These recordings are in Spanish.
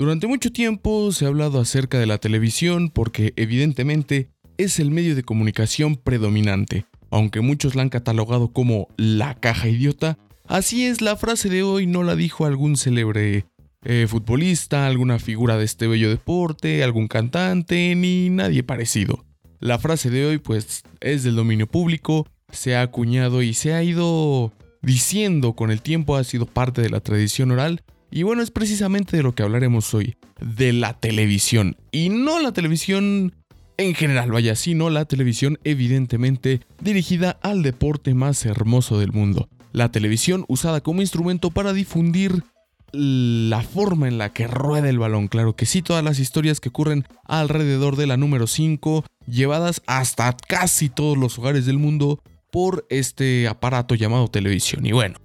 Durante mucho tiempo se ha hablado acerca de la televisión porque evidentemente es el medio de comunicación predominante. Aunque muchos la han catalogado como la caja idiota, así es, la frase de hoy no la dijo algún célebre eh, futbolista, alguna figura de este bello deporte, algún cantante, ni nadie parecido. La frase de hoy pues es del dominio público, se ha acuñado y se ha ido diciendo con el tiempo, ha sido parte de la tradición oral y bueno, es precisamente de lo que hablaremos hoy, de la televisión. Y no la televisión en general, vaya, sino la televisión evidentemente dirigida al deporte más hermoso del mundo. La televisión usada como instrumento para difundir la forma en la que rueda el balón. Claro que sí, todas las historias que ocurren alrededor de la número 5, llevadas hasta casi todos los hogares del mundo por este aparato llamado televisión. Y bueno,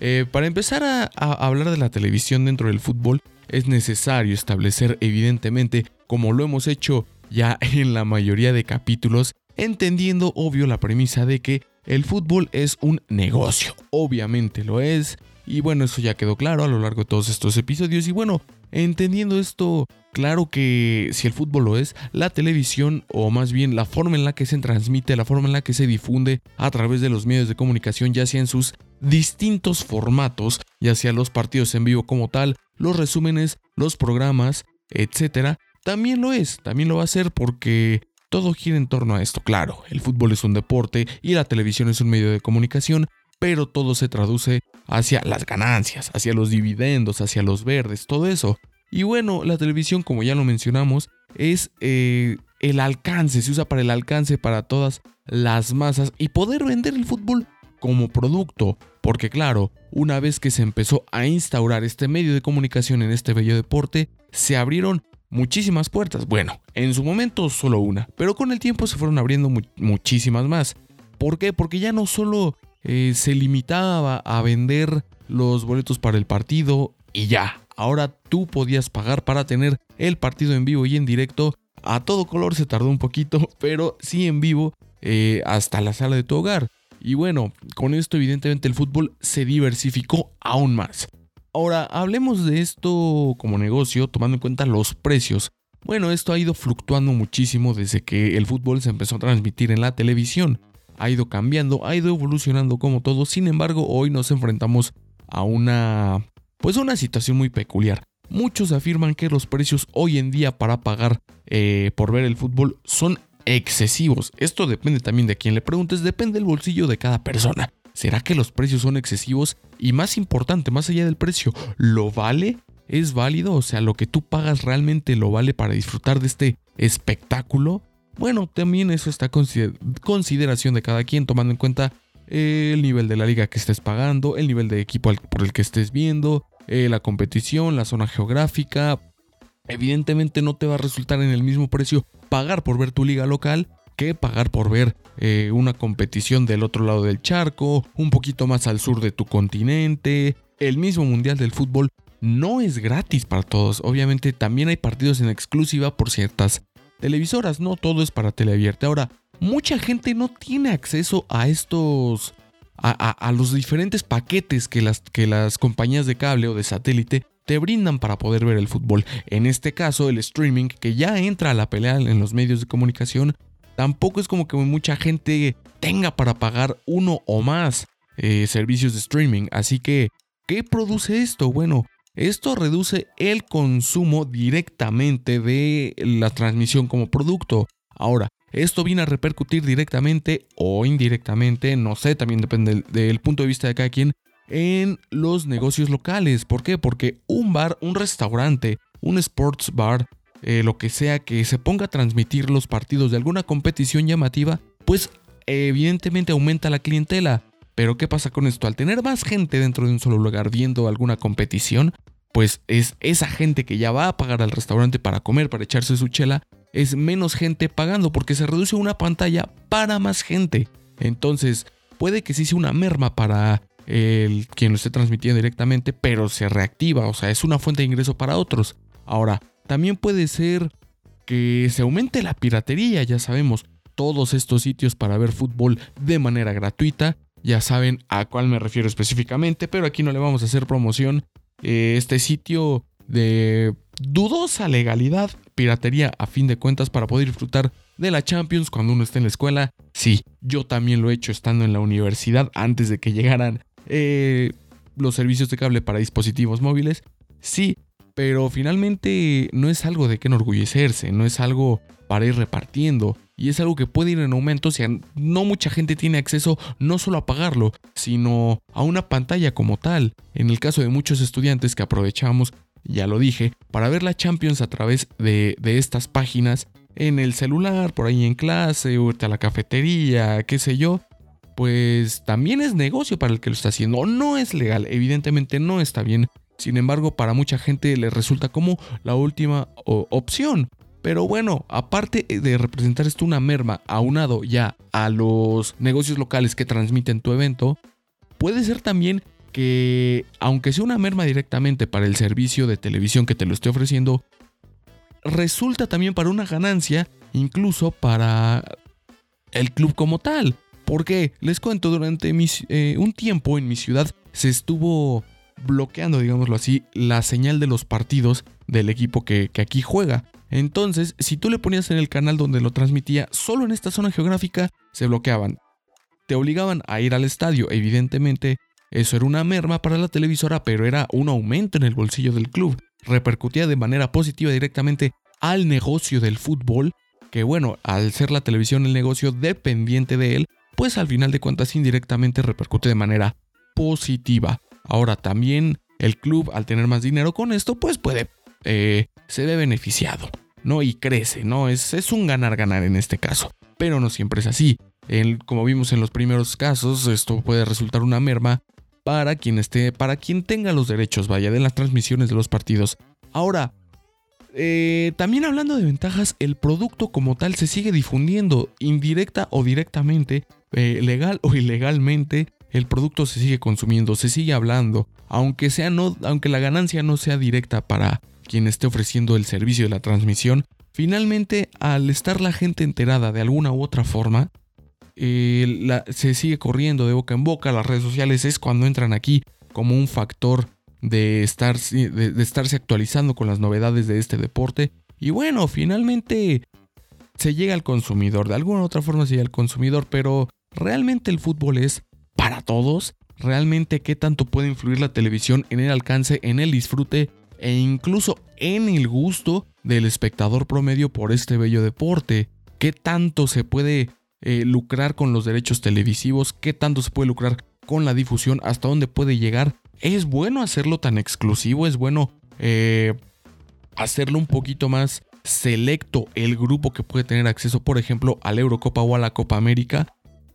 eh, para empezar a, hablar de la televisión dentro del fútbol, es necesario establecer evidentemente, como lo hemos hecho ya en la mayoría de capítulos, entendiendo obvio la premisa de que el fútbol es un negocio. Obviamente lo es. Y bueno, eso ya quedó claro a lo largo de todos estos episodios. Y bueno, entendiendo esto, claro que si el fútbol lo es, la televisión, o más bien la forma en la que se transmite, la forma en la que se difunde a través de los medios de comunicación, ya sea en sus distintos formatos, ya sea los partidos en vivo como tal, los resúmenes, los programas, etc. También lo es, también lo va a ser porque todo gira en torno a esto. Claro, el fútbol es un deporte y la televisión es un medio de comunicación, pero todo se traduce hacia las ganancias, hacia los dividendos, hacia los verdes, todo eso. Y bueno, la televisión, como ya lo mencionamos, es eh, el alcance, se usa para el alcance para todas las masas y poder vender el fútbol como producto. Porque claro, una vez que se empezó a instaurar este medio de comunicación en este bello deporte, se abrieron muchísimas puertas. Bueno, en su momento solo una, pero con el tiempo se fueron abriendo muchísimas más. ¿Por qué? Porque ya no solo eh, se limitaba a vender los boletos para el partido y ya. Ahora tú podías pagar para tener el partido en vivo y en directo. A todo color se tardó un poquito, pero sí en vivo eh, hasta la sala de tu hogar. Y bueno, con esto evidentemente el fútbol se diversificó aún más. Ahora, hablemos de esto como negocio, tomando en cuenta los precios. Bueno, esto ha ido fluctuando muchísimo desde que el fútbol se empezó a transmitir en la televisión. Ha ido cambiando, ha ido evolucionando como todo. Sin embargo, hoy nos enfrentamos a una pues una situación muy peculiar. Muchos afirman que los precios hoy en día para pagar eh, por ver el fútbol son excesivos. Esto depende también de quien le preguntes, depende del bolsillo de cada persona. ¿Será que los precios son excesivos? Y más importante, más allá del precio, ¿lo vale? ¿Es válido? O sea, lo que tú pagas realmente lo vale para disfrutar de este espectáculo. Bueno, también eso está a consideración de cada quien, tomando en cuenta el nivel de la liga que estés pagando, el nivel de equipo por el que estés viendo, eh, la competición, la zona geográfica. Evidentemente no te va a resultar en el mismo precio pagar por ver tu liga local que pagar por ver eh, una competición del otro lado del charco, un poquito más al sur de tu continente. El mismo Mundial del Fútbol no es gratis para todos. Obviamente también hay partidos en exclusiva por ciertas televisoras. No todo es para teleabierta. Ahora, mucha gente no tiene acceso a estos... A, los diferentes paquetes que las, que las compañías de cable o de satélite te brindan para poder ver el fútbol. En este caso, el streaming, que ya entra a la pelea en los medios de comunicación, tampoco es como que mucha gente tenga para pagar uno o más eh, servicios de streaming. Así que, ¿qué produce esto? Bueno, esto reduce el consumo directamente de la transmisión como producto. Ahora, esto viene a repercutir directamente o indirectamente, no sé, también depende del punto de vista de cada quien, en los negocios locales. ¿Por qué? Porque un bar, un restaurante, un sports bar, eh, lo que sea que se ponga a transmitir los partidos de alguna competición llamativa, pues evidentemente aumenta la clientela. Pero ¿qué pasa con esto? Al tener más gente dentro de un solo lugar viendo alguna competición, pues es esa gente que ya va a pagar al restaurante para comer, para echarse su chela, es menos gente pagando porque se reduce una pantalla para más gente. Entonces, puede que sí sea una merma para el quien lo esté transmitiendo directamente, pero se reactiva, o sea, es una fuente de ingreso para otros. Ahora, también puede ser que se aumente la piratería, ya sabemos, todos estos sitios para ver fútbol de manera gratuita, ya saben a cuál me refiero específicamente, pero aquí no le vamos a hacer promoción. Eh, este sitio de dudosa legalidad, piratería a fin de cuentas para poder disfrutar de la Champions cuando uno esté en la escuela. Sí, yo también lo he hecho estando en la universidad antes de que llegaran eh, los servicios de cable para dispositivos móviles. Sí, pero finalmente no es algo de que enorgullecerse, no es algo para ir repartiendo. Y es algo que puede ir en aumento si no mucha gente tiene acceso no solo a pagarlo, sino a una pantalla como tal. En el caso de muchos estudiantes que aprovechamos, ya lo dije, para ver la Champions a través de, estas páginas en el celular, por ahí en clase, o a la cafetería, qué sé yo, pues también es negocio para el que lo está haciendo. No es legal, evidentemente no está bien. Sin embargo, para mucha gente le resulta como la última opción. Pero bueno, aparte de representar esto una merma aunado ya a los negocios locales que transmiten tu evento, puede ser también que, aunque sea una merma directamente para el servicio de televisión que te lo esté ofreciendo, resulta también para una ganancia incluso para el club como tal. Porque les cuento, durante eh, un tiempo en mi ciudad se estuvo bloqueando, digámoslo así, la señal de los partidos del equipo que, que aquí juega. Entonces, si tú le ponías en el canal donde lo transmitía, solo en esta zona geográfica se bloqueaban. Te obligaban a ir al estadio, evidentemente, eso era una merma para la televisora, pero era un aumento en el bolsillo del club. Repercutía de manera positiva directamente al negocio del fútbol, que bueno, al ser la televisión el negocio dependiente de él, pues al final de cuentas indirectamente repercute de manera positiva. Ahora también el club al tener más dinero con esto pues puede, eh, se ve beneficiado, ¿no? Y crece, ¿no? Es, es un ganar-ganar en este caso. Pero no siempre es así. como vimos en los primeros casos, esto puede resultar una merma para quien esté, para quien tenga los derechos, vaya, de las transmisiones de los partidos. Ahora, eh, también hablando de ventajas, el producto como tal se sigue difundiendo, indirecta o directamente, eh, legal o ilegalmente, el producto se sigue consumiendo, se sigue hablando, aunque, sea no, aunque la ganancia no sea directa para quien esté ofreciendo el servicio de la transmisión, finalmente al estar la gente enterada de alguna u otra forma, eh, se sigue corriendo de boca en boca, las redes sociales es cuando entran aquí como un factor de, estar, de estarse actualizando con las novedades de este deporte. Y bueno, finalmente se llega al consumidor, de alguna u otra forma se llega al consumidor, pero ¿Realmente el fútbol es para todos? ¿Realmente qué tanto puede influir la televisión en el alcance, en el disfrute e incluso en el gusto del espectador promedio por este bello deporte? ¿Qué tanto se puede eh, lucrar con los derechos televisivos? ¿Qué tanto se puede lucrar con la difusión? ¿Hasta dónde puede llegar? ¿Es bueno hacerlo tan exclusivo? ¿Es bueno eh, hacerlo un poquito más selecto el grupo que puede tener acceso, por ejemplo, a la Eurocopa o a la Copa América?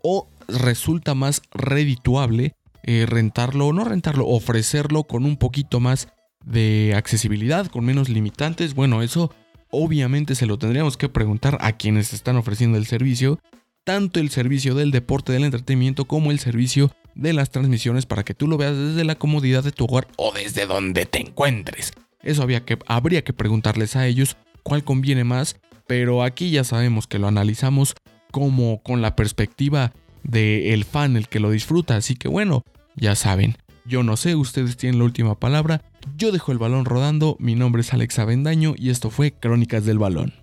O resulta más redituable eh, rentarlo o no rentarlo, ofrecerlo con un poquito más de accesibilidad, con menos limitantes. Bueno, eso obviamente se lo tendríamos que preguntar a quienes están ofreciendo el servicio, tanto el servicio del deporte, del entretenimiento, como el servicio de las transmisiones para que tú lo veas desde la comodidad de tu hogar o desde donde te encuentres. Eso había que, habría que preguntarles a ellos cuál conviene más, pero aquí ya sabemos que lo analizamos como con la perspectiva del el fan, el que lo disfruta. Así que bueno, ya saben. Yo no sé, ustedes tienen la última palabra. Yo dejo el balón rodando. Mi nombre es Alex Avendaño y esto fue Crónicas del Balón.